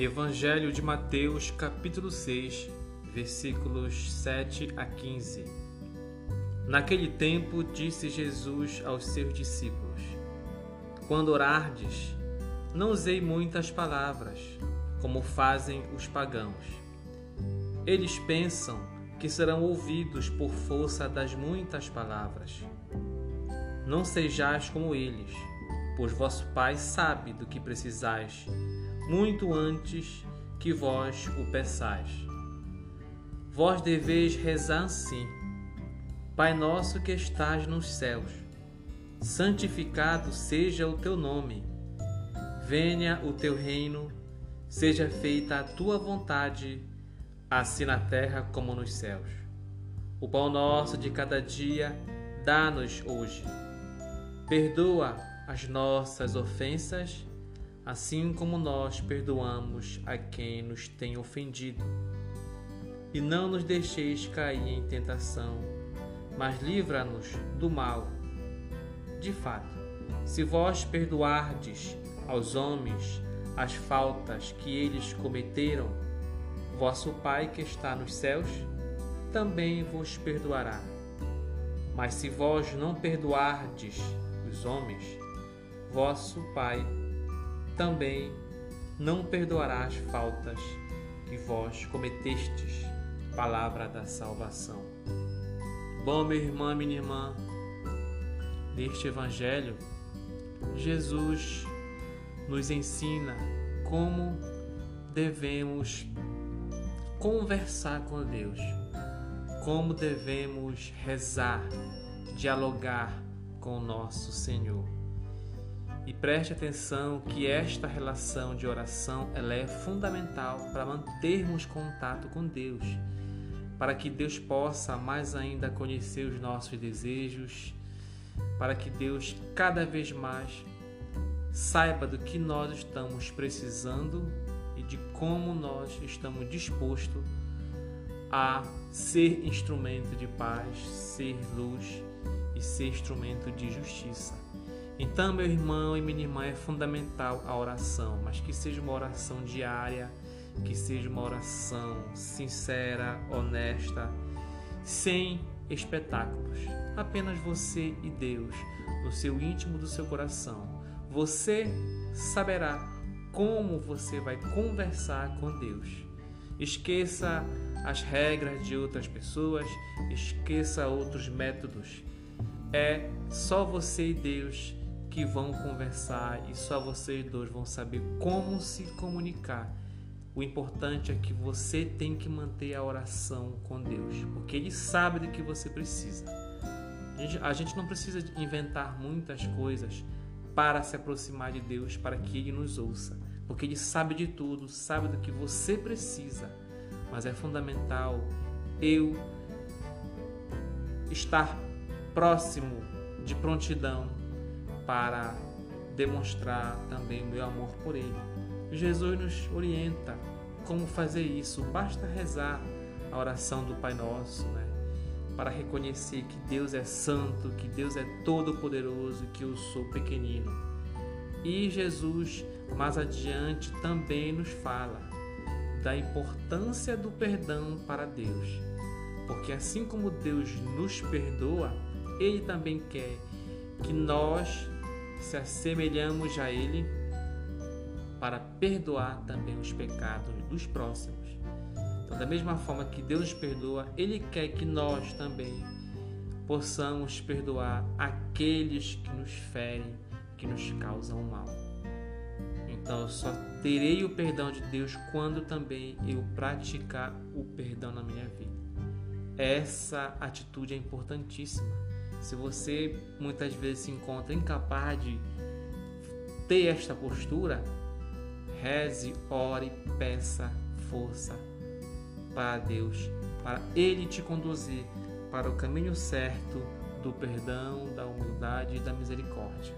Evangelho de Mateus, capítulo 6, versículos 7 a 15. Naquele tempo disse Jesus aos seus discípulos: Quando orardes, não usei muitas palavras, como fazem os pagãos. Eles pensam que serão ouvidos por força das muitas palavras. Não sejais como eles, pois vosso Pai sabe do que precisais muito antes que vós o peçais. Vós deveis rezar assim: Pai nosso que estás nos céus, santificado seja o teu nome. Venha o teu reino, seja feita a tua vontade, assim na terra como nos céus. O pão nosso de cada dia dá-nos hoje. Perdoa as nossas ofensas, assim como nós perdoamos a quem nos tem ofendido. E não nos deixeis cair em tentação, mas livra-nos do mal. De fato, se vós perdoardes aos homens as faltas que eles cometeram, vosso Pai que está nos céus também vos perdoará. Mas se vós não perdoardes os homens, vosso Pai também não perdoará as faltas que vós cometestes. Palavra da salvação. Bom, meu irmão, minha irmã, neste Evangelho, Jesus nos ensina como devemos conversar com Deus, como devemos rezar, dialogar com o nosso Senhor. E preste atenção que esta relação de oração ela é fundamental para mantermos contato com Deus, para que Deus possa mais ainda conhecer os nossos desejos, para que Deus cada vez mais saiba do que nós estamos precisando e de como nós estamos dispostos a ser instrumento de paz, ser luz e ser instrumento de justiça. Então, meu irmão e minha irmã, é fundamental a oração, mas que seja uma oração diária, que seja uma oração sincera, honesta, sem espetáculos. Apenas você e Deus, no seu íntimo do seu coração. Você saberá como você vai conversar com Deus. Esqueça as regras de outras pessoas, esqueça outros métodos. É só você e Deus que vão conversar e só vocês dois vão saber como se comunicar. O importante é que você tem que manter a oração com Deus, porque Ele sabe do que você precisa. A gente, a gente não precisa inventar muitas coisas para se aproximar de Deus, para que Ele nos ouça, porque Ele sabe de tudo, sabe do que você precisa. Mas é fundamental eu estar próximo de prontidão para demonstrar também o meu amor por Ele. Jesus nos orienta como fazer isso. Basta rezar a oração do Pai Nosso, né? Para reconhecer que Deus é santo, que Deus é todo-poderoso, que eu sou pequenino. E Jesus, mais adiante, também nos fala da importância do perdão para Deus. Porque assim como Deus nos perdoa, Ele também quer que nós se assemelhamos a Ele para perdoar também os pecados dos próximos. Então, da mesma forma que Deus nos perdoa, Ele quer que nós também possamos perdoar aqueles que nos ferem, que nos causam mal. Então, eu só terei o perdão de Deus quando também eu praticar o perdão na minha vida. Essa atitude é importantíssima se você muitas vezes se encontra incapaz de ter esta postura, reze, ore, peça força para Deus, para Ele te conduzir para o caminho certo do perdão, da humildade e da misericórdia.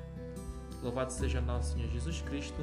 Louvado seja nosso Senhor Jesus Cristo.